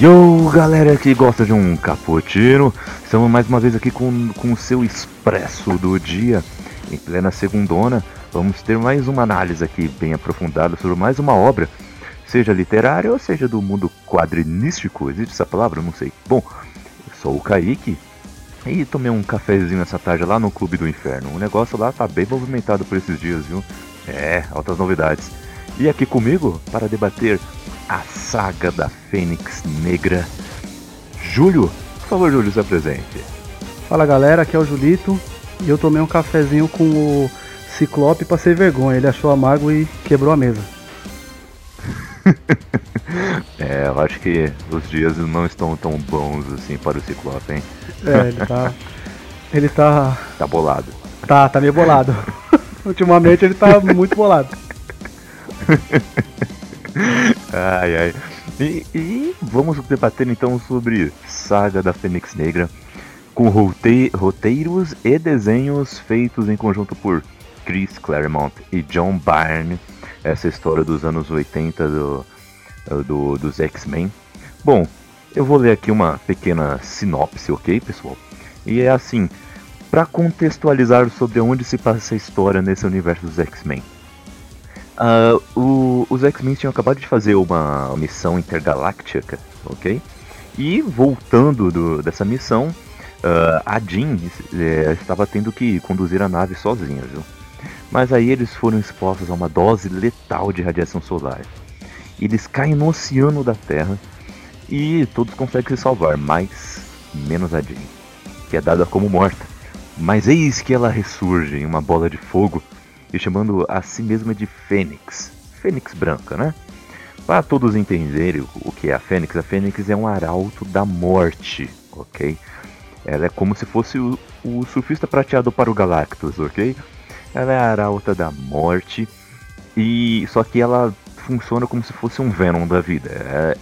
Yo, galera que gosta de um cappuccino, estamos mais uma vez aqui com, com o seu expresso do dia, em plena segundona. Vamos ter mais uma análise aqui bem aprofundada sobre mais uma obra, seja literária ou seja do mundo quadrinístico, existe essa palavra? Não sei. Bom, eu sou o Kaique e tomei um cafezinho essa tarde lá no Clube do Inferno. O negócio lá tá bem movimentado por esses dias, viu? É, altas novidades. E aqui comigo para debater a saga da Fênix Negra. Júlio, por favor, Júlio, se apresente. Fala galera, aqui é o Julito e eu tomei um cafezinho com o Ciclope pra ser vergonha. Ele achou amargo e quebrou a mesa. é, eu acho que os dias não estão tão bons assim para o Ciclope, hein? É, ele tá. Ele tá. Tá bolado. Tá, tá meio bolado. Ultimamente ele tá muito bolado. Ai, ai. E, e, vamos debater então sobre Saga da Fênix Negra, com rote roteiros e desenhos feitos em conjunto por Chris Claremont e John Byrne. Essa história dos anos 80 do, do dos X-Men. Bom, eu vou ler aqui uma pequena sinopse, ok, pessoal? E é assim, para contextualizar sobre onde se passa a história nesse universo dos X-Men. Uh, o, os X-Men tinham acabado de fazer uma missão intergaláctica, ok? E voltando do, dessa missão, uh, a Jean é, estava tendo que conduzir a nave sozinha, viu? Mas aí eles foram expostos a uma dose letal de radiação solar. Eles caem no oceano da Terra e todos conseguem se salvar, mas menos a Jean, que é dada como morta. Mas eis que ela ressurge em uma bola de fogo e chamando a si mesma de Fênix. Fênix branca, né? Para todos entenderem o que é a Fênix, a Fênix é um arauto da morte, ok? Ela é como se fosse o, o surfista prateado para o Galactus, ok? Ela é a arauta da morte e só que ela funciona como se fosse um Venom da vida.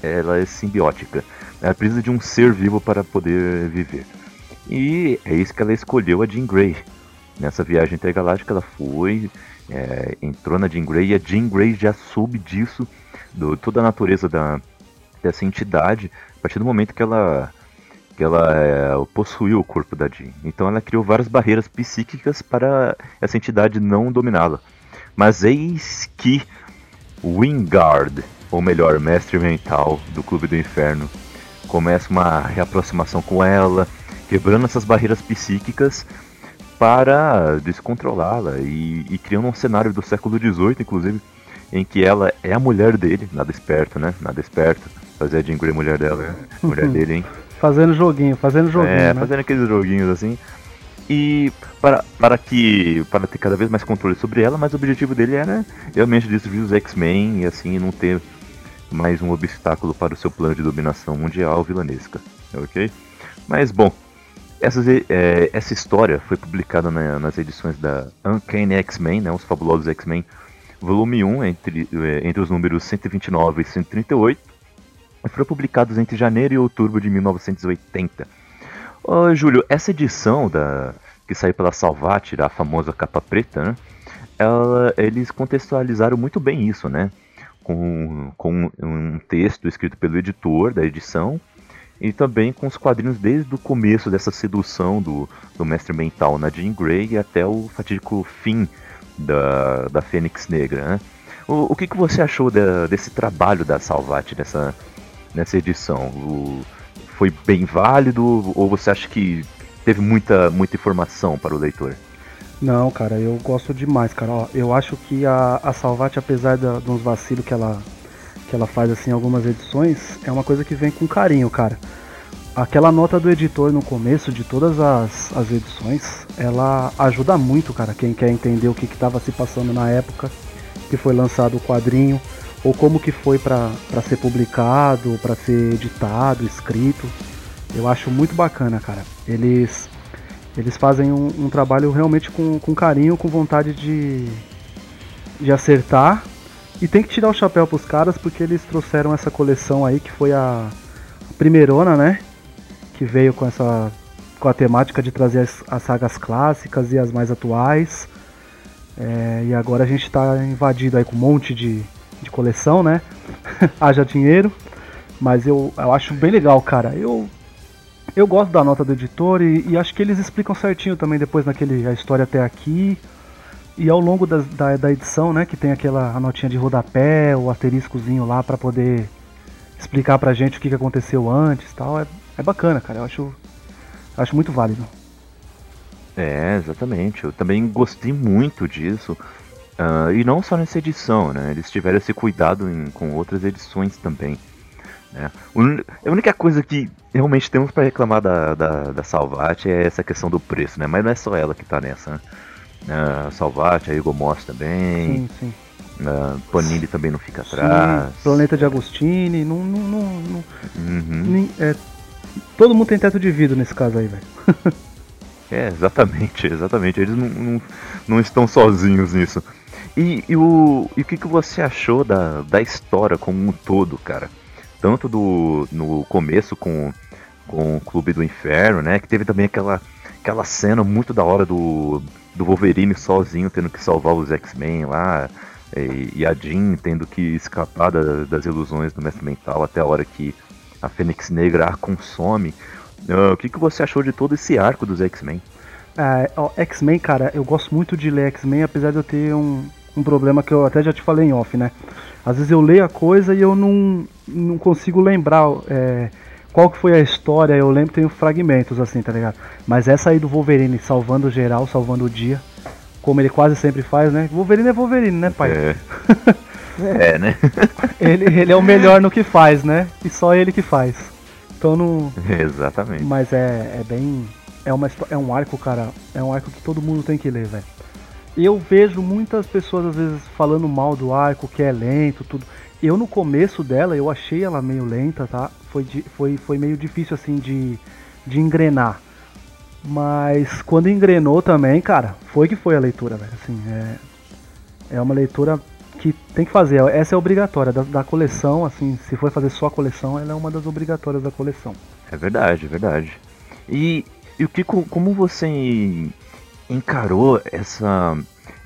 É, ela é simbiótica. Ela precisa de um ser vivo para poder viver. E é isso que ela escolheu a Jean Grey, Nessa viagem intergaláctica ela foi, é, entrou na Jean Grey e a Jean Grey já soube disso, do, toda a natureza da, dessa entidade, a partir do momento que ela, que ela é, possuiu o corpo da Jean. Então ela criou várias barreiras psíquicas para essa entidade não dominá-la. Mas eis que Wingard, ou melhor, mestre mental do Clube do Inferno, começa uma reaproximação com ela, quebrando essas barreiras psíquicas para descontrolá-la e, e criando um cenário do século XVIII, inclusive, em que ela é a mulher dele, nada esperto, né? Nada esperto. Fazer a Jean Grey mulher dela, né? mulher dele, hein? Fazendo joguinho, fazendo joguinho. É, né? fazendo aqueles joguinhos assim. E para, para que. para ter cada vez mais controle sobre ela, mas o objetivo dele era realmente destruir os X-Men e assim não ter mais um obstáculo para o seu plano de dominação mundial vilanesca. Ok? Mas bom, essa, é, essa história foi publicada na, nas edições da Uncanny X-Men, né, os Fabulosos X-Men, volume 1, entre, é, entre os números 129 e 138, e foram publicados entre janeiro e outubro de 1980. Ô, Júlio, essa edição da, que saiu pela Salvatira, a famosa capa preta, né, ela, eles contextualizaram muito bem isso, né? Com, com um texto escrito pelo editor da edição e também com os quadrinhos desde o começo dessa sedução do, do mestre mental na Jean Grey até o fatídico fim da, da Fênix Negra. Né? O, o que, que você achou de, desse trabalho da Salvat nessa, nessa edição? O, foi bem válido ou você acha que teve muita, muita informação para o leitor? Não, cara, eu gosto demais, cara. Ó, eu acho que a, a Salvat, apesar de uns vacilos que ela que ela faz assim algumas edições, é uma coisa que vem com carinho, cara. Aquela nota do editor no começo de todas as, as edições, ela ajuda muito, cara, quem quer entender o que estava se passando na época que foi lançado o quadrinho, ou como que foi para ser publicado, para ser editado, escrito. Eu acho muito bacana, cara. Eles eles fazem um, um trabalho realmente com, com carinho, com vontade de, de acertar e tem que tirar o chapéu pros caras porque eles trouxeram essa coleção aí que foi a, primeirona, né? Que veio com essa com a temática de trazer as, as sagas clássicas e as mais atuais. É, e agora a gente está invadido aí com um monte de, de coleção, né? Haja dinheiro. Mas eu, eu acho bem legal, cara. Eu eu gosto da nota do editor e, e, acho que eles explicam certinho também depois naquele a história até aqui. E ao longo da, da, edição, né, que tem aquela notinha de rodapé, o asteriscozinho lá para poder explicar pra gente o que, que aconteceu antes tal. É, é bacana, cara. Eu acho, acho muito válido. É, exatamente. Eu também gostei muito disso. Uh, e não só nessa edição, né? Eles tiveram esse cuidado em, com outras edições também. Né? A única coisa que realmente temos para reclamar da, da, da Salvat é essa questão do preço, né? Mas não é só ela que tá nessa, né? Uh, Salvat, a Igor Moss também. Sim, sim. Uh, Panini também não fica atrás. Sim, Planeta de Agostini, não. não, não, não uhum. nem, é, todo mundo tem teto de vidro nesse caso aí, velho. é, exatamente, exatamente. Eles não, não, não estão sozinhos nisso. E, e, o, e o que, que você achou da, da história como um todo, cara? tanto do no começo com, com o Clube do Inferno, né? Que teve também aquela, aquela cena muito da hora do, do Wolverine sozinho tendo que salvar os X-Men lá. E, e, a Jean tendo que escapar da, das ilusões do Mestre Mental até a hora que a Fênix Negra a consome. Uh, o que, que você achou de todo esse arco dos X-Men? É, X-Men, cara, eu gosto muito de ler X-Men, apesar de eu ter um, um problema que eu até já te falei em off, né? Às vezes eu leio a coisa e eu não, não consigo lembrar é, qual que foi a história. Eu lembro tenho fragmentos assim, tá ligado? Mas essa aí do Wolverine salvando geral, salvando o dia, como ele quase sempre faz, né? Wolverine é Wolverine, né, pai? É, é né? ele, ele é o melhor no que faz, né? E só ele que faz. Então não. Exatamente. Mas é, é bem. É, uma, é um arco, cara. É um arco que todo mundo tem que ler, velho eu vejo muitas pessoas às vezes falando mal do arco, que é lento, tudo. Eu no começo dela, eu achei ela meio lenta, tá? Foi, foi, foi meio difícil assim de, de engrenar. Mas quando engrenou também, cara, foi que foi a leitura, velho. Assim, é, é uma leitura que tem que fazer. Essa é obrigatória da, da, coleção, assim, se for fazer só a coleção, ela é uma das obrigatórias da coleção. É verdade, é verdade. E, e o que como você encarou essa,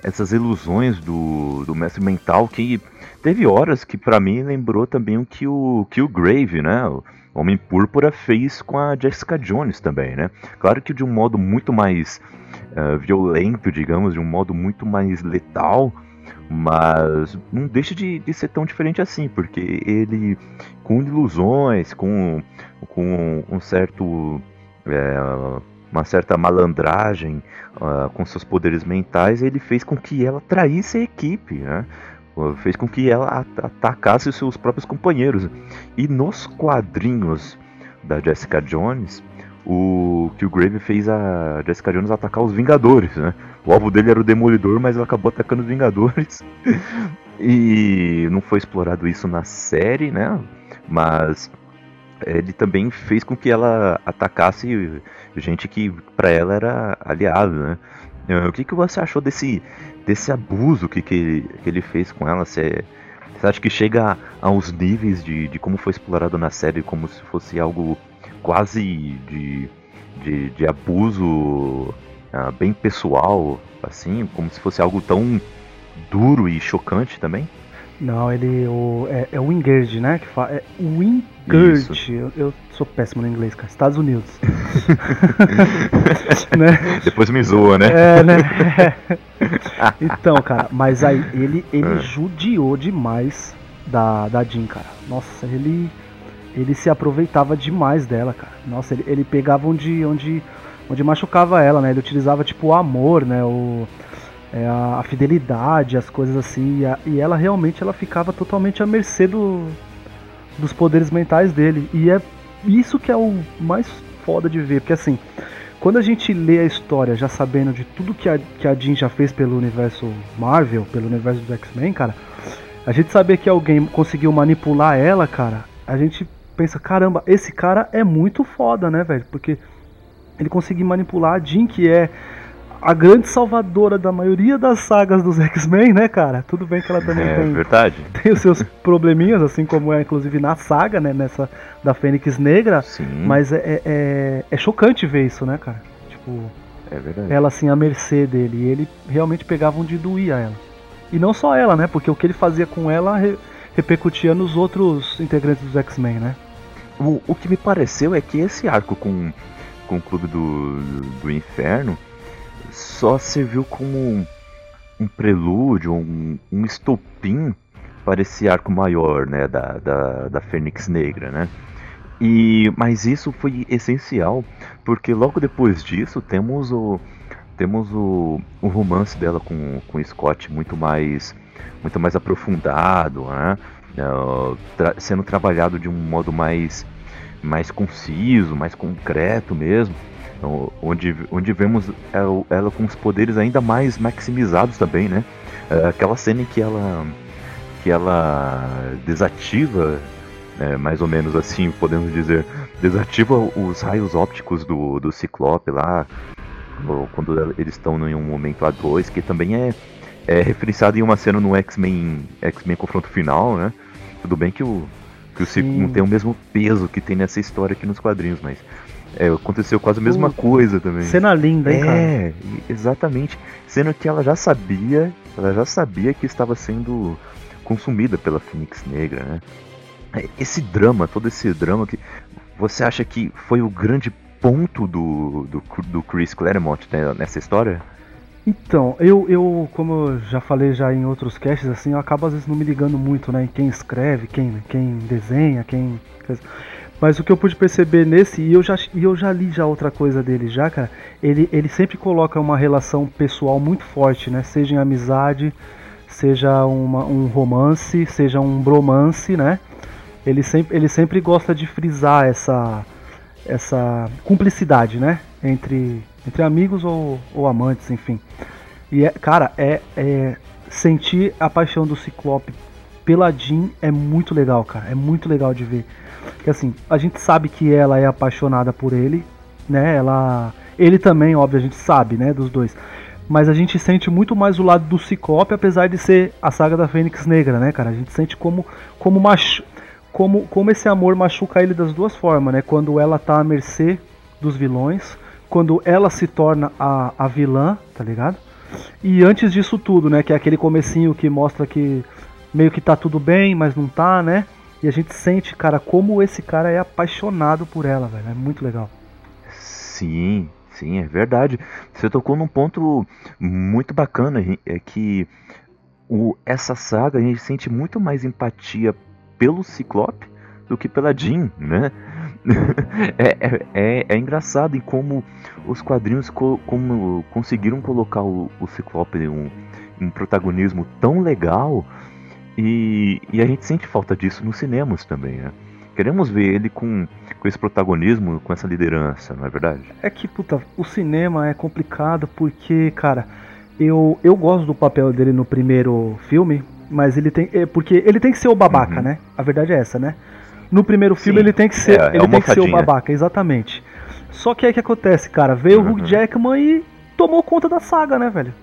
essas ilusões do, do mestre mental que teve horas que para mim lembrou também o que o, Grave, né? O Homem Púrpura fez com a Jessica Jones também, né? Claro que de um modo muito mais uh, violento, digamos, de um modo muito mais letal, mas não deixa de, de ser tão diferente assim, porque ele, com ilusões, com, com um certo. É, uma certa malandragem uh, com seus poderes mentais, ele fez com que ela traísse a equipe, né? Fez com que ela atacasse os seus próprios companheiros. E nos quadrinhos da Jessica Jones, o que o Grave fez a Jessica Jones atacar os Vingadores, né? O alvo dele era o Demolidor, mas ela acabou atacando os Vingadores. e não foi explorado isso na série, né? Mas ele também fez com que ela atacasse gente que para ela era aliado, né? Eh, o que, que você achou desse, desse abuso que, que, que ele fez com ela? Você, você acha que chega aos níveis de, de como foi explorado na série, como se fosse algo quase de, de, de abuso uh, bem pessoal, assim, como se fosse algo tão duro e chocante também? Não, ele o, é, é o Wingard, né? Que fala, é Wingard. Eu, eu, sou péssimo no inglês, cara. Estados Unidos. né? Depois me zoa, né? É, né? então, cara, mas aí ele, ele é. judiou demais da, da Jean, cara. Nossa, ele ele se aproveitava demais dela, cara. Nossa, ele, ele pegava onde, onde, onde machucava ela, né? Ele utilizava tipo o amor, né? O, é, a, a, fidelidade, as coisas assim. E, a, e, ela realmente ela ficava totalmente à mercê do, dos poderes mentais dele. E é isso que é o mais foda de ver, porque assim, quando a gente lê a história já sabendo de tudo que a, que a Jean já fez pelo universo Marvel, pelo universo dos X-Men, cara, a gente saber que alguém conseguiu manipular ela, cara, a gente pensa, caramba, esse cara é muito foda, né, velho? Porque ele conseguiu manipular a Jean, que é a grande salvadora da maioria das sagas dos X-Men, né, cara? Tudo bem que ela também é, tem, verdade. tem os seus probleminhas, assim como é inclusive na saga, né, nessa da Fênix Negra. Sim. Mas é, é, é, é chocante ver isso, né, cara? Tipo, é verdade. ela assim à mercê dele, e ele realmente pegava onde doía ela. E não só ela, né? Porque o que ele fazia com ela repercutia nos outros integrantes dos X-Men, né? O, o que me pareceu é que esse arco com, com o Clube do, do Inferno só serviu como um prelúdio, um, um estopim para esse arco maior, né, da, da, da Fênix Negra, né? E, mas isso foi essencial, porque logo depois disso temos o, temos o, o romance dela com, com o Scott muito mais, muito mais aprofundado, né? Uh, tra sendo trabalhado de um modo mais, mais conciso, mais concreto mesmo. Então, onde, onde vemos ela, ela, com os poderes ainda mais maximizados também, né? Uh, aquela cena em que ela, que ela desativa, né, mais ou menos assim, podemos dizer, desativa os raios ópticos do, do Ciclope lá, quando eles estão em um momento A2, que também é, é referenciado em uma cena no X-Men X-Men Confronto Final, né? Tudo bem que o, que o Ciclo não tem o mesmo peso que tem nessa história aqui nos quadrinhos, mas é, aconteceu quase a mesma coisa também. Cena linda, hein, é, cara? É, exatamente. Sendo que ela já sabia, ela já sabia que estava sendo consumida pela Fênix Negra, né? É, esse drama, todo esse drama que você acha que foi o grande ponto do, do, do Chris Claremont né, nessa história? Então, eu, eu, como eu já falei já em outros casts, assim, eu acabo às vezes não me ligando muito, né, em quem escreve, quem, quem desenha, quem... Mas o que eu pude perceber nesse, e eu já, e eu já li já outra coisa dele já, cara, ele, ele sempre coloca uma relação pessoal muito forte, né, seja em amizade, seja uma, um romance, seja um bromance, né, ele sempre, ele sempre gosta de frisar essa essa cumplicidade, né? Entre, entre amigos ou, ou amantes, enfim. E, é, cara, é, é sentir a paixão do Ciclope pela Jean é muito legal, cara. É muito legal de ver. Porque assim, a gente sabe que ela é apaixonada por ele, né? Ela. Ele também, óbvio, a gente sabe, né? Dos dois. Mas a gente sente muito mais o lado do Ciclope, apesar de ser a saga da Fênix Negra, né, cara? A gente sente como, como macho como, como esse amor machuca ele das duas formas, né? Quando ela tá à mercê dos vilões, quando ela se torna a, a vilã, tá ligado? E antes disso tudo, né? Que é aquele comecinho que mostra que meio que tá tudo bem, mas não tá, né? E a gente sente, cara, como esse cara é apaixonado por ela, velho. É muito legal. Sim, sim, é verdade. Você tocou num ponto muito bacana, é que o, essa saga a gente sente muito mais empatia pelo Ciclope do que pela Jean, né? é, é, é, é, engraçado em como os quadrinhos co como conseguiram colocar o, o Ciclope um, um protagonismo tão legal e, e, a gente sente falta disso nos cinemas também, né? Queremos ver ele com, com esse protagonismo, com essa liderança, não é verdade? É que, puta, o cinema é complicado porque, cara, eu, eu gosto do papel dele no primeiro filme, mas ele tem. É, porque ele tem que ser o babaca, uhum. né? A verdade é essa, né? No primeiro filme Sim, ele tem que ser. É, é ele é tem que ser o babaca, exatamente. Só que aí que acontece, cara? Veio uhum. o Hugh Jackman e tomou conta da saga, né, velho?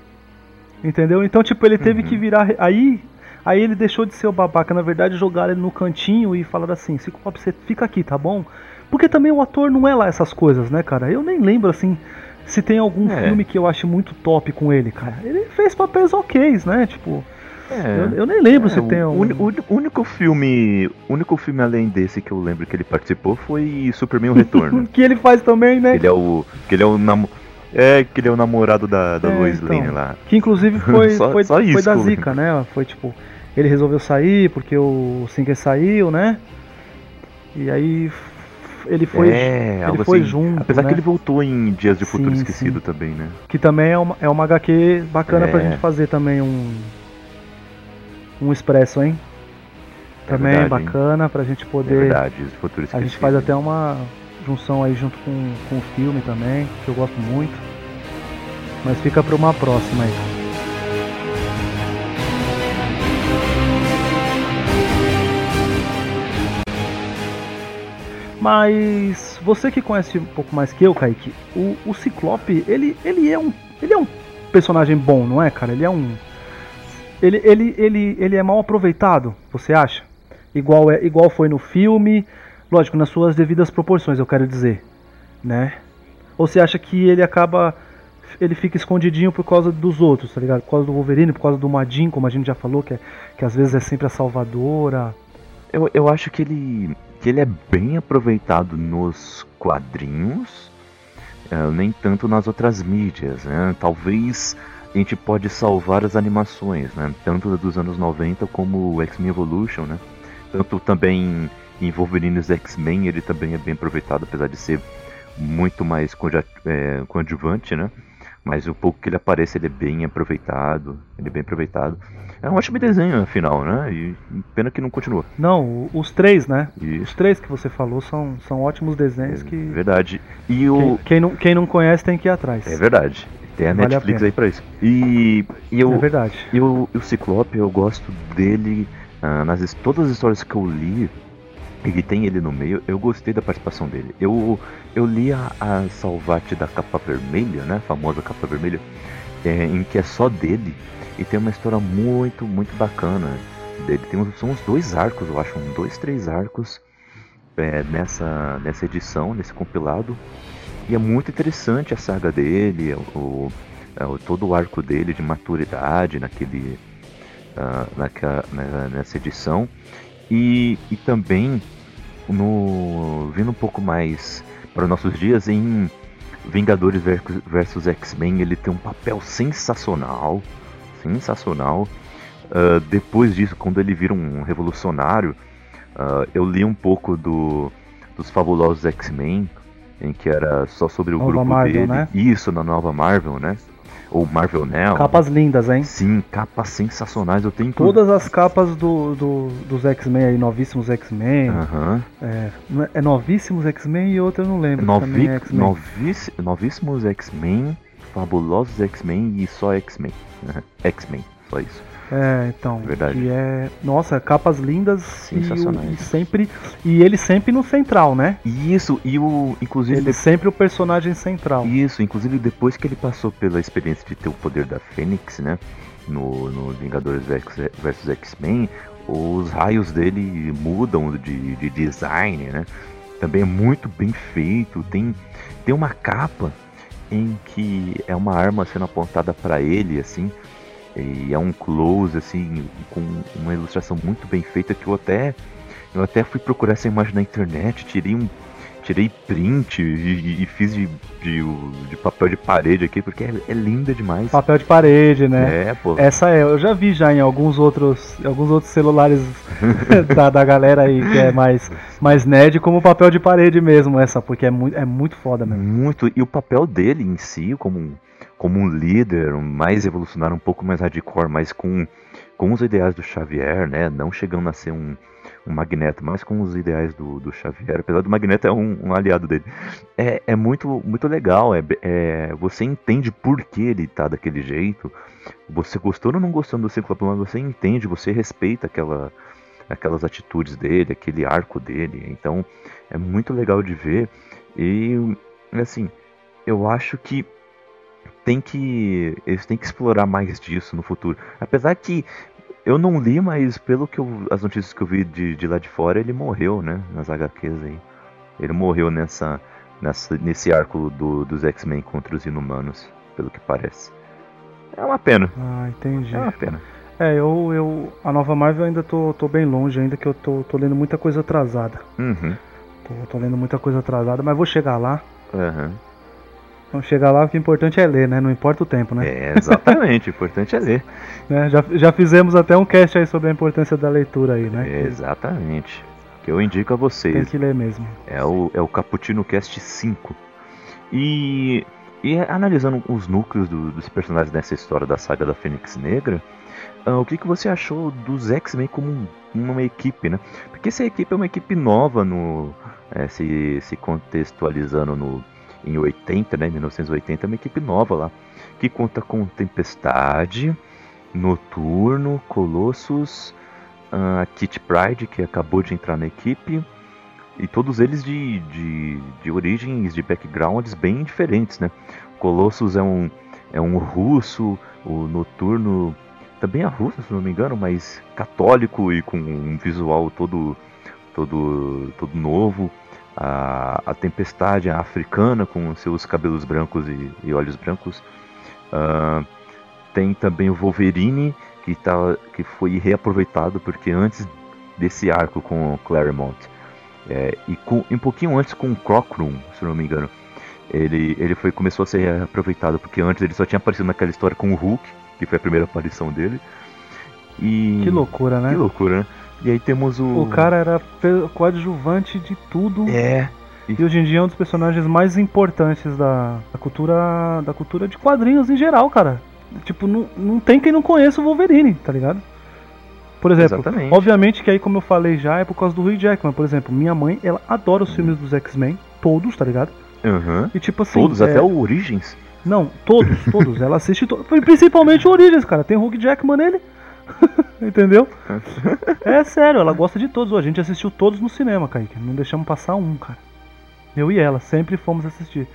Entendeu? Então, tipo, ele teve uhum. que virar. Aí. Aí ele deixou de ser o babaca, na verdade, jogaram ele no cantinho e falaram assim: Ciclope, você fica aqui, tá bom? Porque também o ator não é lá essas coisas, né, cara? Eu nem lembro assim se tem algum é. filme que eu acho muito top com ele, cara. Ele fez papéis ok, né? Tipo. É, eu, eu, nem lembro é, se tem um. O único filme. único filme além desse que eu lembro que ele participou foi Superman o Retorno. que ele faz também, né? Ele é o. Que ele é o nam... É, que ele é o namorado da, da é, Lois então, Lane lá. Que inclusive foi, só, foi, só foi da Zika, né? Foi tipo. Ele resolveu sair porque o Singer saiu, né? E aí ele foi, é, ele foi assim, junto. Apesar né? que ele voltou em Dias de Futuro sim, Esquecido sim. também, né? Que também é uma, é uma HQ bacana é. pra gente fazer também um, um expresso, hein? É Também é verdade, bacana hein? pra gente poder. É verdade, A gente faz até uma junção aí junto com, com o filme também, que eu gosto muito. Mas fica pra uma próxima aí. Mas você que conhece um pouco mais que eu, Kaique, o, o Ciclope, ele, ele, é um, ele é um personagem bom, não é, cara? Ele é um, ele, ele, ele, ele é mal aproveitado, você acha? Igual, é, igual foi no filme, lógico, nas suas devidas proporções, eu quero dizer, né? Ou você acha que ele acaba ele fica escondidinho por causa dos outros, tá ligado? Por causa do Wolverine, por causa do Madin, como a gente já falou, que, é, que às vezes é sempre a salvadora. Eu, eu acho que ele, que ele é bem aproveitado nos quadrinhos, uh, nem tanto nas outras mídias, né? Talvez a gente pode salvar as animações, né? Tanto dos anos 90 como o X-Men Evolution, né? Tanto também em Wolverine e X-Men ele também é bem aproveitado, apesar de ser muito mais é, coadjuvante, né? Mas o pouco que ele aparece ele é bem aproveitado, ele é bem aproveitado. É um ótimo desenho, afinal, né? E pena que não continua. Não, os três, né? Isso. Os três que você falou são, são ótimos desenhos que. Verdade. E o. Quem, quem, não, quem não conhece tem que ir atrás. É verdade. Tem a vale Netflix a aí pra isso. E, e eu, é verdade. E o, o Ciclope, eu gosto dele. Ah, nas todas as histórias que eu li, ele tem ele no meio, eu gostei da participação dele. Eu, eu li a, a Salvate da capa vermelha, né? A famosa capa vermelha, é, em que é só dele. E tem uma história muito, muito bacana dele. Tem, são uns dois arcos, eu acho, um, dois, três arcos é, nessa, nessa edição, nesse compilado. E é muito interessante a saga dele, o, o, é, todo o arco dele de maturidade naquele, uh, naquela, nessa edição. E, e também no vindo um pouco mais para os nossos dias em Vingadores versus X-Men, ele tem um papel sensacional, sensacional. Uh, depois disso, quando ele vira um revolucionário, uh, eu li um pouco do, dos fabulosos X-Men, em que era só sobre o nova grupo Marvel, dele. Né? Isso, na nova Marvel, né? Ou Marvel Now. Capas lindas, hein? Sim, capas sensacionais. Eu tenho Todas as capas do, do dos X-Men aí, novíssimos X-Men. Uhum. É, é novíssimos X-Men e outra eu não lembro. Novi é noviss novíssimos X-Men, fabulosos X-Men e só X-Men. X-Men, só isso. É, então. Verdade. E é. Nossa, capas lindas Sensacionais. E, e, sempre. E ele sempre no central, né? Isso, e o. Inclusive. Ele sempre o personagem central. Isso, inclusive depois que ele passou pela experiência de ter o poder da Fênix, né? No, no Vingadores vs X-Men, os raios dele mudam de, de design, né? Também é muito bem feito. Tem, tem uma capa em que é uma arma sendo apontada para ele, assim e é um close, assim, com uma ilustração muito bem feita que eu até. Eu até fui procurar essa imagem na internet, tirei um. Tirei print e, e fiz de, de, de, papel de parede aqui, porque é, é, linda demais. Papel de parede, né? É, pô. Essa é, eu já vi já em alguns outros, alguns outros celulares da, da galera aí que é mais, mais nerd, como papel de parede mesmo, essa, porque é muito, é muito foda mesmo. Muito, e o papel dele em si, como como um líder mais evolucionário, um pouco mais hardcore, mas com, com os ideais do Xavier, né? Não chegando a ser um, um Magneto, mas com os ideais do, do Xavier, apesar do Magneto é um, um aliado dele. É, é muito, muito legal, é, é, você entende por que ele tá daquele jeito. Você gostou ou não gostou do Ciclope, mas você entende, você respeita aquela, aquelas atitudes dele, aquele arco dele. Então é muito legal de ver. E assim, eu acho que tem que eles têm que explorar mais disso no futuro. Apesar que eu não li, mas pelo que eu, as notícias que eu vi de, de lá de fora, ele morreu, né, nas HQs aí. Ele morreu nessa, nessa nesse arco do, dos X-Men contra os Inumanos, pelo que parece. É uma pena. Ah, entendi. É uma pena. É, eu, eu a nova Marvel ainda tô, tô bem longe, ainda que eu tô, tô lendo muita coisa atrasada. Uhum. Tô, tô lendo muita coisa atrasada, mas vou chegar lá. Uhum. Então chegar lá, o que é importante é ler, né? Não importa o tempo, né? É, exatamente, o importante é ler. Né? Já, já fizemos até um cast aí sobre a importância da leitura aí, né? É, exatamente. Que eu indico a vocês. Tem que ler mesmo. É o, é o Cappuccino Cast 5. E, e analisando os núcleos do, dos personagens dessa história da saga da Fênix Negra, uh, o que, que você achou dos X-Men como um, uma equipe, né? Porque essa equipe é uma equipe nova no. É, se, se contextualizando no, em 80, né, 1980, é uma equipe nova lá, que conta com Tempestade, Noturno, Colossus, uh, Kit Pride, que acabou de entrar na equipe, e todos eles de, de, de origens, de backgrounds bem diferentes, né? Colossus é um, é um russo, o Noturno também é russo, se não me engano, mas católico e com um visual todo todo, todo novo. A, a Tempestade a africana com seus cabelos brancos e, e olhos brancos. Uh, tem também o Wolverine, que, tá, que foi reaproveitado porque antes desse arco com o Claremont é, e com, um pouquinho antes com o Crockroom, se não me engano, ele, ele foi, começou a ser reaproveitado porque antes ele só tinha aparecido naquela história com o Hulk, que foi a primeira aparição dele. E... Que loucura, né? Que loucura, né? E aí temos o. O cara era coadjuvante de tudo. É. E hoje em dia é um dos personagens mais importantes da, da cultura da cultura de quadrinhos em geral, cara. Tipo, não, não tem quem não conheça o Wolverine, tá ligado? Por exemplo, Exatamente. obviamente que aí, como eu falei já, é por causa do Hugh Jackman. Por exemplo, minha mãe, ela adora os filmes dos X-Men, todos, tá ligado? Uhum. E tipo assim. Todos, é... até o Origins. Não, todos, todos. ela assiste todos. Principalmente o Origins, cara. Tem o Hugh Jackman nele. Entendeu? é sério, ela gosta de todos. A gente assistiu todos no cinema, Kaique. Não deixamos passar um, cara. Eu e ela, sempre fomos assistir.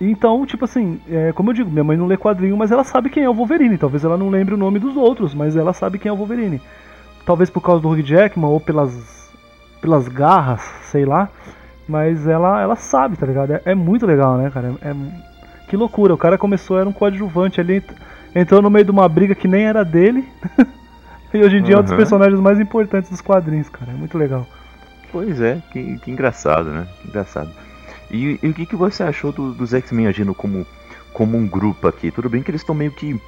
Então, tipo assim, é, como eu digo, minha mãe não lê quadrinho, mas ela sabe quem é o Wolverine. Talvez ela não lembre o nome dos outros, mas ela sabe quem é o Wolverine. Talvez por causa do Hugh Jackman ou pelas, pelas garras, sei lá. Mas ela, ela sabe, tá ligado? É, é muito legal, né, cara? É, que loucura. O cara começou, era um coadjuvante ali, entrou no meio de uma briga que nem era dele. e hoje em dia uhum. é um dos personagens mais importantes dos quadrinhos, cara. É muito legal. Pois é, que, que engraçado, né? Que engraçado. E, e, o que, que você achou do, dos X-Men agindo como, como um grupo aqui? Tudo bem que eles estão meio que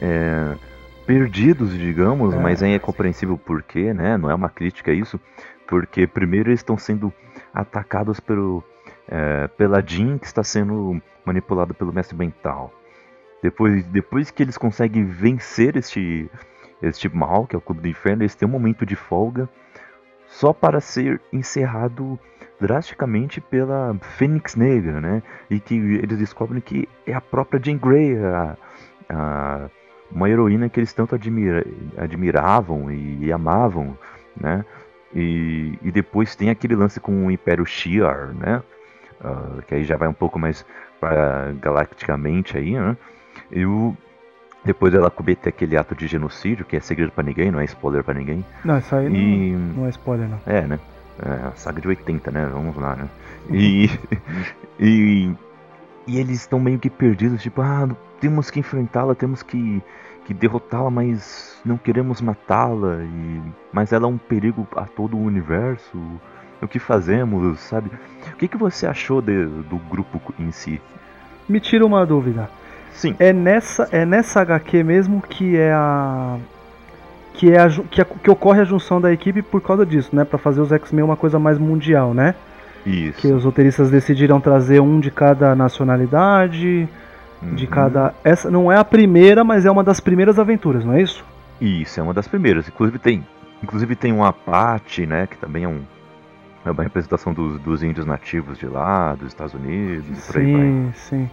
é, perdidos, digamos, é. mas aí é compreensível por quê, né? Não é uma crítica isso, porque primeiro eles estão sendo atacados pelo, é, pela Jean, que está sendo manipulada pelo mestre mental. Depois, depois que eles conseguem vencer este, este mal, que é o Clube do Inferno, eles têm um momento de folga só para ser encerrado drasticamente pela Fênix Negra, né? E que eles descobrem que é a própria Jean Grey, a, a, uma heroína que eles tanto admira, admiravam e, e amavam, né? E, e, depois tem aquele lance com o Império Shi'ar, né? Uh, que aí já vai um pouco mais para galacticamente aí, né? E o, depois ela cometer aquele ato de genocídio, que é segredo para ninguém, não é spoiler para ninguém. Não, isso aí e... não, não é spoiler, não. É, né? É, a saga de 80, né? Vamos lá, né? E, e, e eles estão meio que perdidos, tipo, ah, temos que enfrentá-la, temos que, que derrotá-la, mas não queremos matá-la, e mas ela é um perigo a todo o universo. O que fazemos, sabe? O que, que você achou de, do grupo em si? Me tira uma dúvida. Sim. É nessa, é nessa HQ mesmo que é a que é a, que, a, que ocorre a junção da equipe por causa disso, né? Para fazer os X-Men uma coisa mais mundial, né? Isso. Que os roteiristas decidiram trazer um de cada nacionalidade, uhum. de cada. Essa não é a primeira, mas é uma das primeiras aventuras, não é isso? Isso, é uma das primeiras. Inclusive tem, inclusive tem um Apache, né? Que também é um é uma representação dos, dos índios nativos de lá, dos Estados Unidos, sim, por aí vai. Sim, sim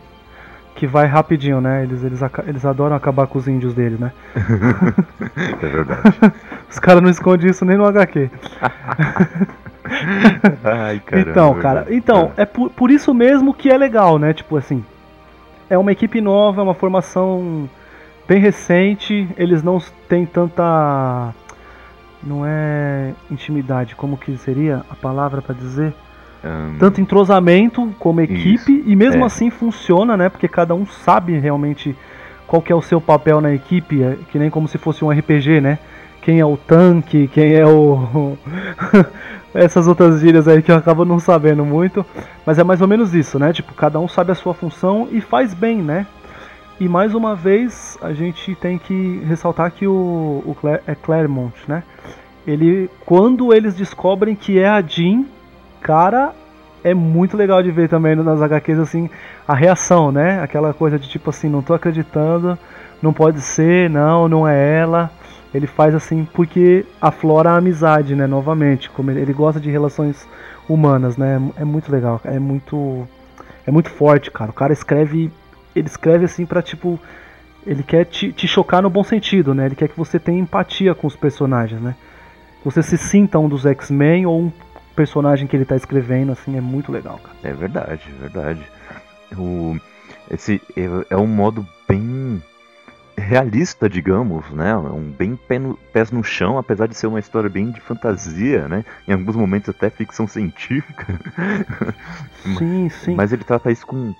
que vai rapidinho, né? Eles, eles, eles adoram acabar com os índios dele, né? é verdade. os caras não escondem isso nem no HQ. Ai, caramba, então, cara, então, é por, por isso mesmo que é legal, né? Tipo assim, é uma equipe nova, é uma formação bem recente, eles não têm tanta. Não é intimidade, como que seria a palavra para dizer? Um... Tanto entrosamento como equipe, Isso. e mesmo é. assim funciona, né? Porque cada um sabe realmente qual que é o seu papel na equipe, é que nem como se fosse um RPG, né? Quem é o tanque, quem é o. Essas outras gírias aí que eu acabo não sabendo muito. Mas é mais ou menos isso, né? Tipo, cada um sabe a sua função e faz bem, né? E mais uma vez a gente tem que ressaltar que o, o Claire, é Claremont, né? Ele, quando eles descobrem que é a Jean, cara, é muito legal de ver também nas HQs assim a reação, né? Aquela coisa de tipo assim, não tô acreditando, não pode ser, não, não é ela. Ele faz assim porque aflora a amizade, né? Novamente, como ele, gosta de relações humanas, né? É muito legal, é muito é muito forte, cara. O cara escreve, ele escreve assim para tipo ele quer te, te chocar no bom sentido, né? Ele quer que você tenha empatia com os personagens, né? Você se sinta um dos X-Men ou um personagem que ele tá escrevendo, assim, é muito legal, cara. É verdade, é verdade. O, esse é, é um modo bem realista, digamos, né? Um bem pé no, pés no chão, apesar de ser uma história bem de fantasia, né? Em alguns momentos até ficção científica. Sim, sim. Mas ele trata isso com,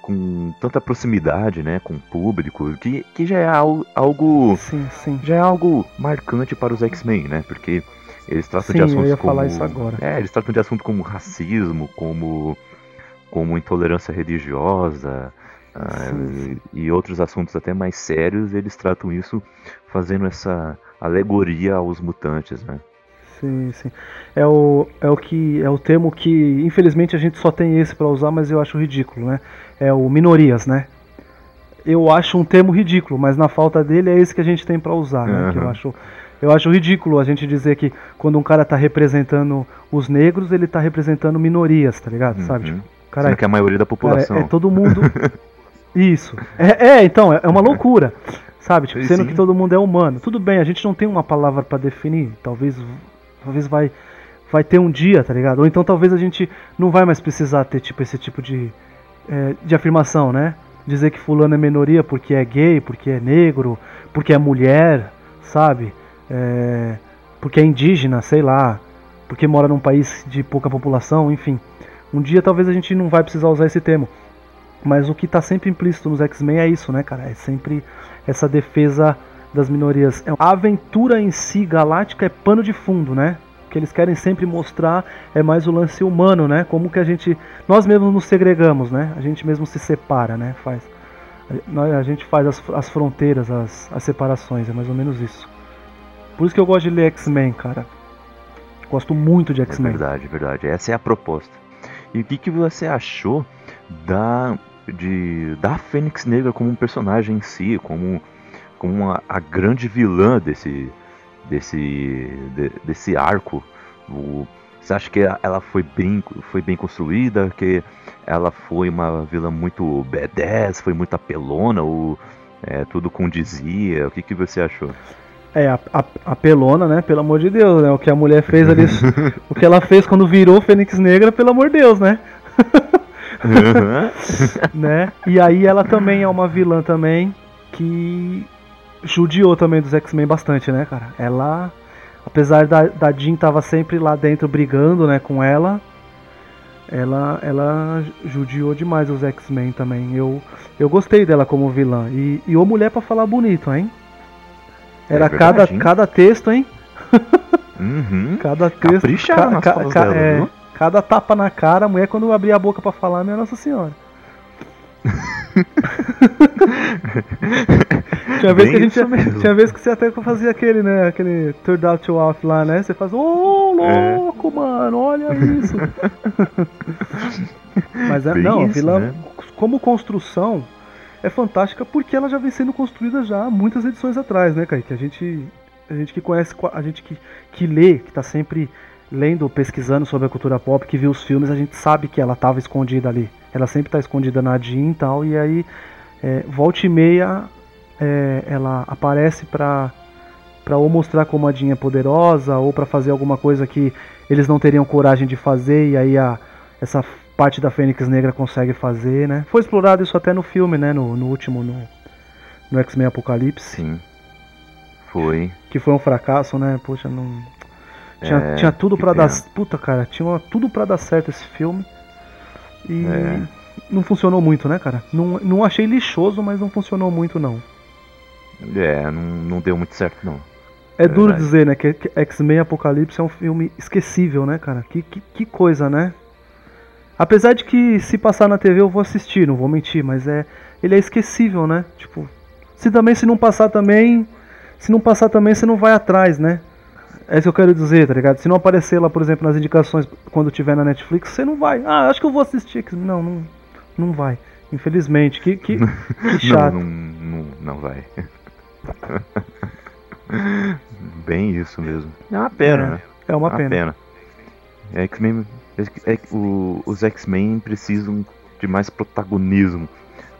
com tanta proximidade, né? Com o público, que, que já é algo. Sim, sim. Já é algo marcante para os X-Men, né? Porque eles tratam sim, de assuntos eu ia como. falar isso agora. É, eles tratam de assuntos como racismo, como, como intolerância religiosa. Uh, e outros assuntos até mais sérios, eles tratam isso fazendo essa alegoria aos mutantes, né? Sim, sim. É o, é o que é o termo que infelizmente a gente só tem esse para usar, mas eu acho ridículo, né? É o minorias, né? Eu acho um termo ridículo, mas na falta dele é esse que a gente tem para usar, né? Uhum. Que eu acho eu acho ridículo a gente dizer que quando um cara tá representando os negros, ele tá representando minorias, tá ligado? Uhum. Sabe? Tipo, cara, Sendo que é a maioria da população. É, é todo mundo Isso. É, é, então, é, é uma loucura. Sabe? Tipo, sendo Sim. que todo mundo é humano. Tudo bem, a gente não tem uma palavra para definir. Talvez talvez vai vai ter um dia, tá ligado? Ou então talvez a gente não vai mais precisar ter tipo esse tipo de é, de afirmação, né? Dizer que fulano é minoria porque é gay, porque é negro, porque é mulher, sabe? É, porque é indígena, sei lá, porque mora num país de pouca população, enfim. Um dia talvez a gente não vai precisar usar esse termo. Mas o que está sempre implícito nos X-Men é isso, né, cara? É sempre essa defesa das minorias. A aventura em si galáctica é pano de fundo, né? O que eles querem sempre mostrar é mais o lance humano, né? Como que a gente. Nós mesmos nos segregamos, né? A gente mesmo se separa, né? Faz. A gente faz as, as fronteiras, as, as separações, é mais ou menos isso. Por isso que eu gosto de ler X-Men, cara. Gosto muito de X-Men. É verdade, verdade. Essa é a proposta. E o que, que você achou da de da Fênix Negra como um personagem em si, como, como uma, a grande vilã desse desse de, desse arco. O, você acha que ela foi bem, foi bem construída? Que ela foi uma vilã muito badass, foi muito apelona, ou é, tudo condizia? O que, que você achou? É, a, a, apelona, né? Pelo amor de Deus, né? O que a mulher fez ali. o que ela fez quando virou Fênix Negra, pelo amor de Deus, né? Uhum. né? E aí ela também é uma vilã também que judiou também dos X-Men bastante, né, cara? Ela, apesar da, da Jean tava sempre lá dentro brigando, né, com ela, ela, ela judiou demais os X-Men também. Eu, eu gostei dela como vilã. E, e ô mulher para falar bonito, hein? Era é cada, cada texto, hein? Uhum. Cada texto. Capricharam ca, ca, ca, dela, é? Cada tapa na cara, a mulher quando abria a boca para falar, minha Nossa Senhora. tinha vez que a gente tinha vez que você até fazia aquele, né, aquele turned out to off lá, né? Você faz, ô oh, louco, é. mano, olha isso. Mas é, não, isso, vilã né? como construção é fantástica porque ela já vem sendo construída já há muitas edições atrás, né, Kaique? A gente a gente que conhece, a gente que, que lê, que tá sempre lendo, pesquisando sobre a cultura pop, que viu os filmes, a gente sabe que ela estava escondida ali. Ela sempre está escondida na Jean e tal, e aí, é, volta e meia, é, ela aparece para para ou mostrar como a Jean é poderosa, ou para fazer alguma coisa que eles não teriam coragem de fazer, e aí a, essa parte da Fênix Negra consegue fazer, né? Foi explorado isso até no filme, né? No, no último, no, no X-Men Apocalipse. Sim. Foi. Que foi um fracasso, né? Poxa, não tinha, é, tinha tudo para dar. Puta, cara, tinha tudo para dar certo esse filme. E é. não funcionou muito, né, cara? Não, não achei lixoso, mas não funcionou muito, não. É, não, não deu muito certo, não. É, é duro dizer, né, que X-Men Apocalipse é um filme esquecível, né, cara? Que, que, que coisa, né? Apesar de que se passar na TV eu vou assistir, não vou mentir, mas é ele é esquecível, né? Tipo, se também se não passar também, se não passar também você não vai atrás, né? É isso que eu quero dizer, tá ligado? Se não aparecer lá, por exemplo, nas indicações quando tiver na Netflix, você não vai. Ah, acho que eu vou assistir. Não, não, não vai. Infelizmente. Que, que, que chato. Não, não, não, não vai. Bem isso mesmo. É uma pena, é, né? É uma, pena. pena. X-Men, é, os X-Men precisam de mais protagonismo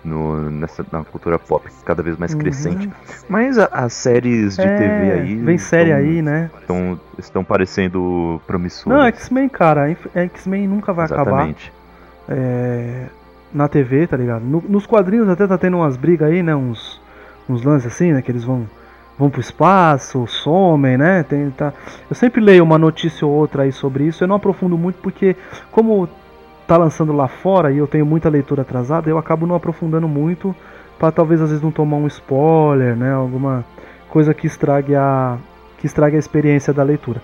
no, nessa, na cultura pop cada vez mais uhum. crescente. Mas a, as séries de é, TV aí. Vem série aí, né? Tão, estão parecendo promissoras. Não, X-Men, cara. X-Men nunca vai Exatamente. acabar. É, na TV, tá ligado? No, nos quadrinhos até tá tendo umas brigas aí, né? Uns, uns lances assim, né? Que eles vão vão pro espaço, somem, né? Tem, tá... Eu sempre leio uma notícia ou outra aí sobre isso. Eu não aprofundo muito porque, como tá lançando lá fora e eu tenho muita leitura atrasada, eu acabo não aprofundando muito para talvez às vezes não tomar um spoiler, né? Alguma coisa que estrague a que estrague a experiência da leitura.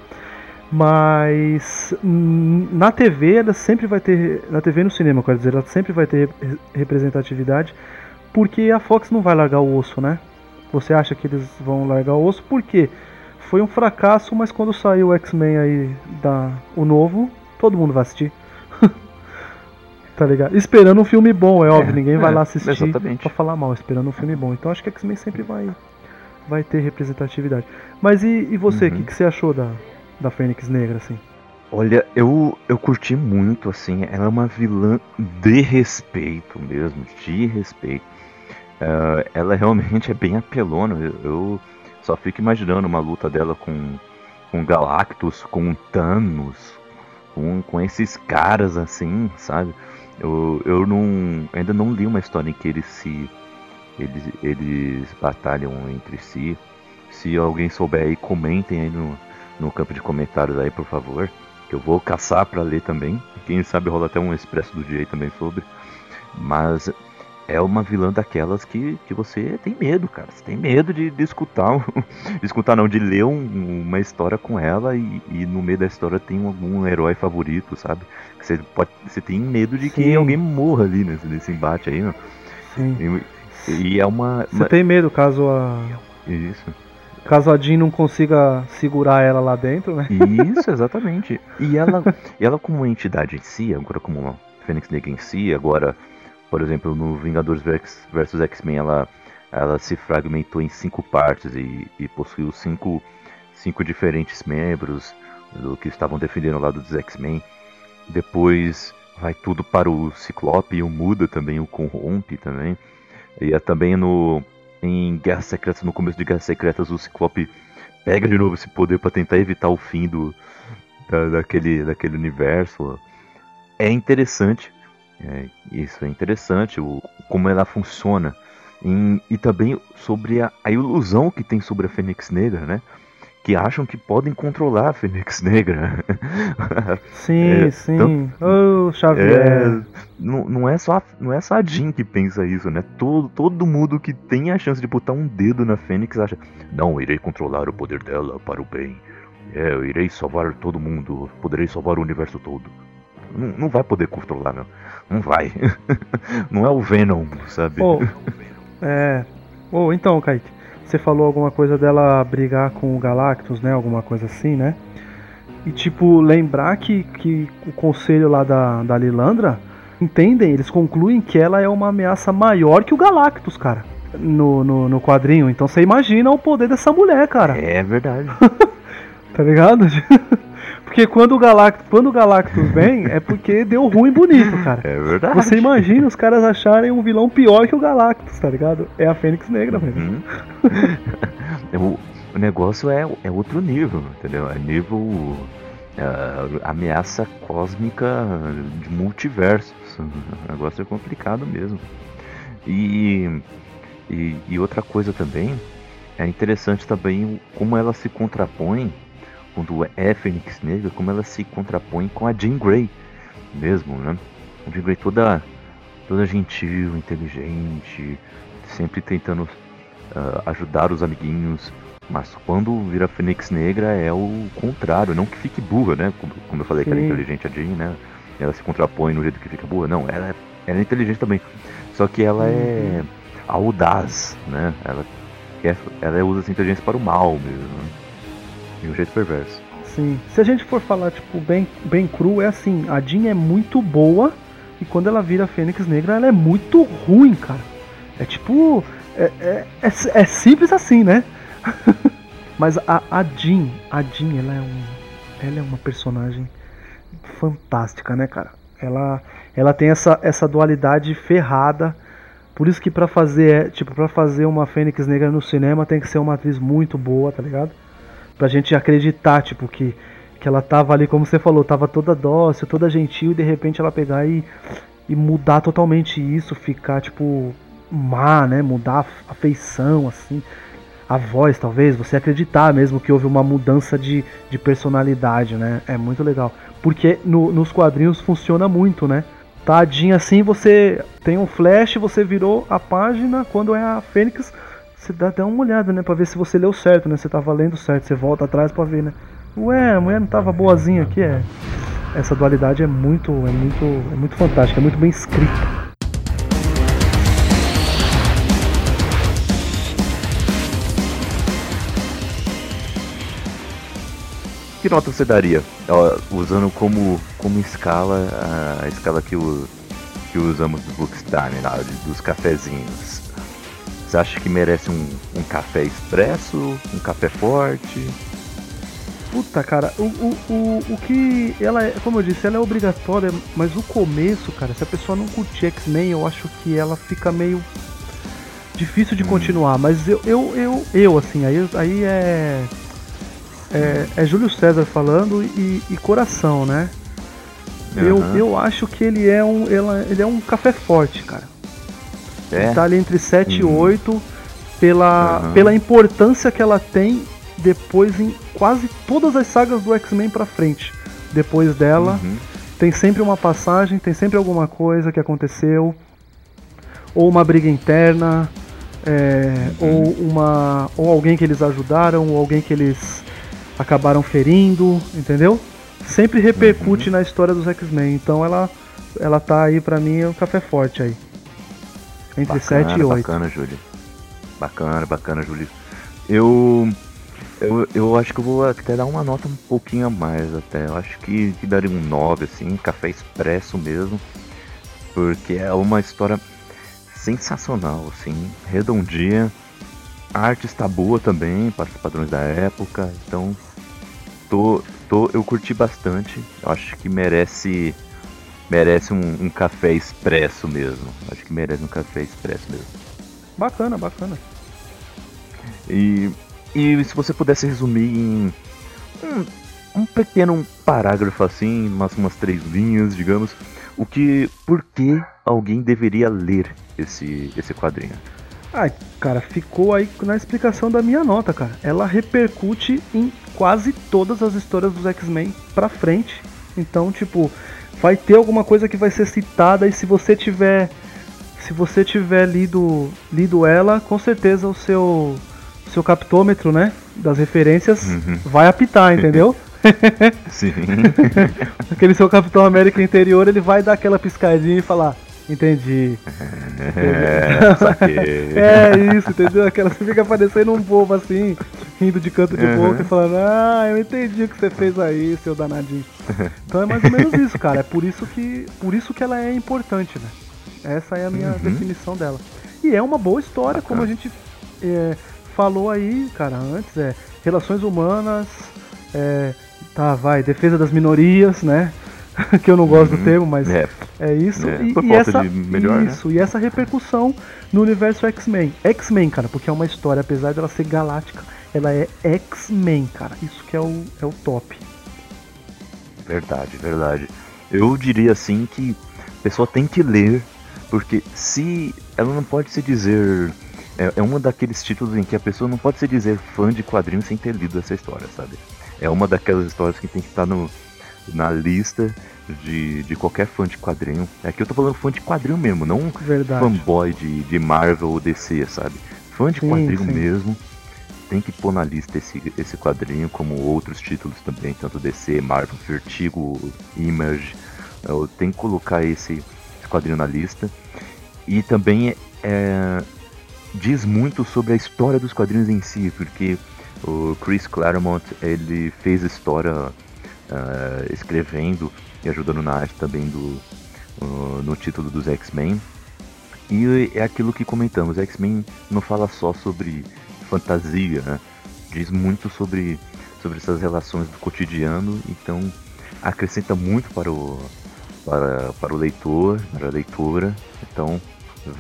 Mas na TV ela sempre vai ter, na TV e no cinema, quero dizer, ela sempre vai ter representatividade, porque a Fox não vai largar o osso, né? Você acha que eles vão largar o osso? Por quê? Foi um fracasso, mas quando saiu o X-Men aí, da, o novo, todo mundo vai assistir. tá ligado? Esperando um filme bom, é óbvio, é, ninguém vai é, lá assistir exatamente. pra falar mal, esperando um filme bom. Então acho que X-Men sempre vai, vai ter representatividade. Mas e, e você, o uhum. que, que você achou da, da Fênix Negra, assim? Olha, eu, eu curti muito, assim, ela é uma vilã de respeito mesmo, de respeito. Uh, ela realmente é bem apelona. Eu, eu, só fico imaginando uma luta dela com, com Galactus, com Thanos, com, com esses caras assim, sabe? Eu, eu não, ainda não li uma história em que eles se eles, eles batalham entre si. Se alguém souber aí, comentem aí no, no campo de comentários aí, por favor. Que eu vou caçar para ler também. Quem sabe rola até um expresso do dia aí também sobre. Mas é uma vilã daquelas que, que você tem medo, cara. Você tem medo de, de escutar, de escutar não, de ler um, uma história com ela e, e, no meio da história tem algum herói favorito, sabe? Que você, pode, você tem medo de que Sim. alguém morra ali nesse, nesse embate aí, não? Sim. E, e é uma. Você uma... tem medo caso a. Isso. Caso a Jean não consiga segurar ela lá dentro, né? Isso, exatamente. E ela, e ela como entidade em si, agora como uma Fênix Negra em si, agora por exemplo, no Vingadores vs X-Men, ela, ela se fragmentou em cinco partes e, e possuiu cinco, cinco diferentes membros do que estavam defendendo o lado dos X-Men. Depois vai tudo para o Ciclope e o Muda também, o Corrompe também. E é também no em Guerras Secretas, no começo de Guerras Secretas, o Ciclope pega de novo esse poder para tentar evitar o fim do, da, daquele, daquele universo. É interessante é, isso é interessante, o, como ela funciona. Em, e também sobre a, a, ilusão que tem sobre a Fênix Negra, né? Que acham que podem controlar a Fênix Negra. Sim, é, sim. Tanto, oh, Xavier. É, não, não, é só, não é só a Jean que pensa isso, né? Todo, todo mundo que tem a chance de botar um dedo na Fênix acha: Não, irei controlar o poder dela para o bem. É, eu irei salvar todo mundo. Poderei salvar o universo todo. Não, não vai poder controlar, meu. Não vai. não é o Venom, sabe? Oh, é. Oh, então, Kaique, você falou alguma coisa dela brigar com o Galactus, né? Alguma coisa assim, né? E tipo, lembrar que, que o conselho lá da, da Lilandra entendem, eles concluem que ela é uma ameaça maior que o Galactus, cara. No, no, no quadrinho. Então você imagina o poder dessa mulher, cara. É verdade. tá ligado? Porque quando o Galactus, quando o Galactus vem, é porque deu ruim bonito, cara. É verdade. Você imagina os caras acharem um vilão pior que o Galactus, tá ligado? É a Fênix Negra, velho. Uhum. o, o negócio é, é outro nível, entendeu? É nível uh, ameaça cósmica de multiversos. O negócio é complicado mesmo. E, e, e outra coisa também, é interessante também como ela se contrapõe quando é Fênix Negra, como ela se contrapõe com a Jean Grey mesmo, né? A Jean Grey toda, toda gentil, inteligente, sempre tentando uh, ajudar os amiguinhos, mas quando vira Fênix Negra é o contrário, não que fique burra, né? Como, como eu falei Sim. que era inteligente a Jean, né? Ela se contrapõe no jeito que fica burra, não, ela é, ela é inteligente também, só que ela é uhum. audaz, né? Ela, quer, ela usa essa inteligência para o mal mesmo. Né? De um jeito perverso. Sim. Se a gente for falar, tipo, bem, bem cru, é assim, a Jean é muito boa e quando ela vira Fênix Negra, ela é muito ruim, cara. É tipo. É, é, é, é simples assim, né? Mas a, a Jean, a Jean, ela é um. Ela é uma personagem fantástica, né, cara? Ela, ela tem essa, essa dualidade ferrada. Por isso que para fazer, tipo, para fazer uma Fênix Negra no cinema tem que ser uma atriz muito boa, tá ligado? Pra gente acreditar, tipo, que, que ela tava ali, como você falou, tava toda dócil, toda gentil, e de repente ela pegar e, e mudar totalmente isso, ficar, tipo, má, né? Mudar a feição, assim. A voz, talvez, você acreditar mesmo que houve uma mudança de, de personalidade, né? É muito legal. Porque no, nos quadrinhos funciona muito, né? Tadinha assim, você tem um flash, você virou a página, quando é a Fênix, você dá até uma olhada, né? Pra ver se você leu certo, né? Você tava lendo certo, você volta atrás pra ver, né? Ué, a mulher não tava boazinha aqui, é. Essa dualidade é muito, é muito, é muito fantástica, é muito bem escrita. Que nota você daria? Ó, usando como, como escala a escala que, o, que usamos do Bookstime, lá, dos cafezinhos. Você acha que merece um, um café expresso? Um café forte? Puta, cara, o, o, o, o que ela é, como eu disse, ela é obrigatória, mas o começo, cara, se a pessoa não curtir X-Men, eu acho que ela fica meio difícil de hum. continuar, mas eu, eu, eu, eu assim, aí, aí é é, é Júlio César falando e, e coração, né? Uhum. Eu, eu acho que ele é um, ele é um café forte, cara. É? Tá ali entre 7 uhum. e 8 pela, uhum. pela importância que ela tem depois em quase todas as sagas do X-Men pra frente. Depois dela, uhum. tem sempre uma passagem, tem sempre alguma coisa que aconteceu, ou uma briga interna, é, uhum. ou uma ou alguém que eles ajudaram, ou alguém que eles acabaram ferindo, entendeu? Sempre repercute uhum. na história dos X-Men. Então ela, ela tá aí pra mim, é um café forte aí. Entre bacana, 7 e 8. Bacana, Júlio. Bacana, bacana, Júlio. Eu, eu. Eu acho que eu vou até dar uma nota um pouquinho a mais até. Eu acho que, que daria um 9, assim, café expresso mesmo. Porque é uma história sensacional, assim, redondinha. A arte está boa também, para os padrões da época, então tô, tô, eu curti bastante. Eu acho que merece merece um, um, café expresso mesmo. Acho que merece um café expresso mesmo. Bacana, bacana. E, e se você pudesse resumir em um, um pequeno parágrafo assim, umas, umas três linhas, digamos, o que, por que alguém deveria ler esse, esse quadrinho? Ai, cara, ficou aí na explicação da minha nota, cara. Ela repercute em quase todas as histórias dos X-Men pra frente. Então, tipo, vai ter alguma coisa que vai ser citada e se você tiver se você tiver lido lido ela, com certeza o seu seu captômetro, né, das referências uhum. vai apitar, entendeu? Sim. Aquele seu Capitão América interior, ele vai dar aquela piscadinha e falar: Entendi. É, é isso, entendeu? Aquela você fica parecendo um bobo assim, rindo de canto de uhum. boca e falando, ah, eu entendi o que você fez aí, seu danadinho. Então é mais ou menos isso, cara. É por isso que, por isso que ela é importante, né? Essa é a minha uhum. definição dela. E é uma boa história, como a gente é, falou aí, cara, antes, é relações humanas, é, tá, vai, defesa das minorias, né? que eu não gosto uhum. do termo, mas é, é isso. É, e, e essa, melhor, né? isso, né? e essa repercussão no universo X-Men. X-Men, cara, porque é uma história, apesar dela ser galáctica, ela é X-Men, cara. Isso que é o, é o top. Verdade, verdade. Eu diria assim que a pessoa tem que ler, porque se ela não pode se dizer. É, é um daqueles títulos em que a pessoa não pode se dizer fã de quadrinhos sem ter lido essa história, sabe? É uma daquelas histórias que tem que estar no, na lista de, de qualquer fã de quadrinho. Aqui eu tô falando fã de quadrinho mesmo, não Verdade. fanboy de, de Marvel ou DC, sabe? Fã de sim, quadrinho sim. mesmo. Tem que pôr na lista esse, esse quadrinho, como outros títulos também, tanto DC, Marvel, Vertigo, Image. Eu tenho que colocar esse, esse quadrinho na lista. E também é, diz muito sobre a história dos quadrinhos em si, porque o Chris Claremont ele fez história uh, escrevendo e ajudando na arte também do, uh, no título dos X-Men. E é aquilo que comentamos, X-Men não fala só sobre fantasia, né? diz muito sobre, sobre essas relações do cotidiano, então acrescenta muito para o, para, para o leitor, para a leitora, então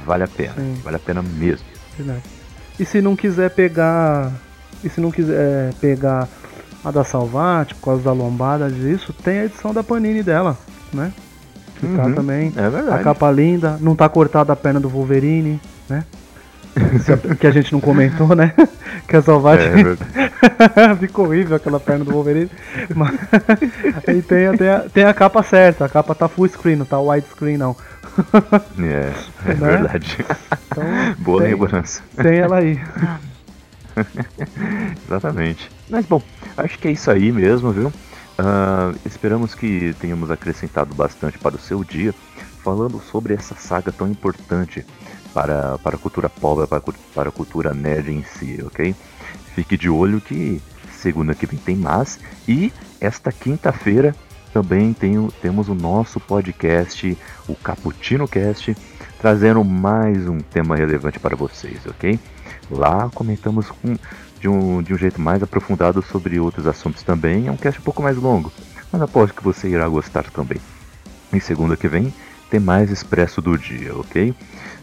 vale a pena, Sim. vale a pena mesmo. Verdade. E se não quiser pegar, e se não quiser pegar a da Salvat, por causa da lombada disso, tem a edição da Panini dela, né? Que tá uhum, tá também. É verdade. A capa linda, não tá cortada a perna do Wolverine. né? Que a gente não comentou, né? Que a Salvati é, ficou horrível aquela perna do Wolverine. Mas aí tem, tem, a, tem a capa certa, a capa tá full screen, não tá widescreen não. É, é né? verdade. Então, Boa tem, lembrança. Tem ela aí. Exatamente. Mas bom, acho que é isso aí mesmo, viu? Uh, esperamos que tenhamos acrescentado bastante para o seu dia, falando sobre essa saga tão importante para, para a cultura pobre, para, para a cultura nerd em si, ok? Fique de olho que segunda que vem tem mais e esta quinta-feira também tem, temos o nosso podcast, o Caputino Cast, trazendo mais um tema relevante para vocês, ok? Lá comentamos com, de, um, de um jeito mais aprofundado sobre outros assuntos também. É um cast um pouco mais longo, mas aposto que você irá gostar também. Em segunda que vem tem mais Expresso do Dia, ok?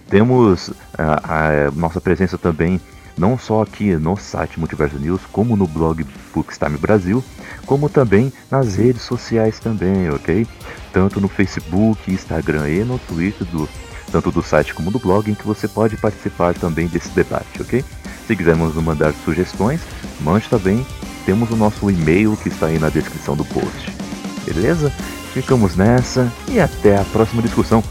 Temos a, a nossa presença também não só aqui no site Multiverso News, como no blog Bookstime Brasil, como também nas redes sociais também, ok? Tanto no Facebook, Instagram e no Twitter, do, tanto do site como do blog, em que você pode participar também desse debate, ok? Se quisermos mandar sugestões, mande também. Temos o nosso e-mail que está aí na descrição do post. Beleza? Ficamos nessa e até a próxima discussão.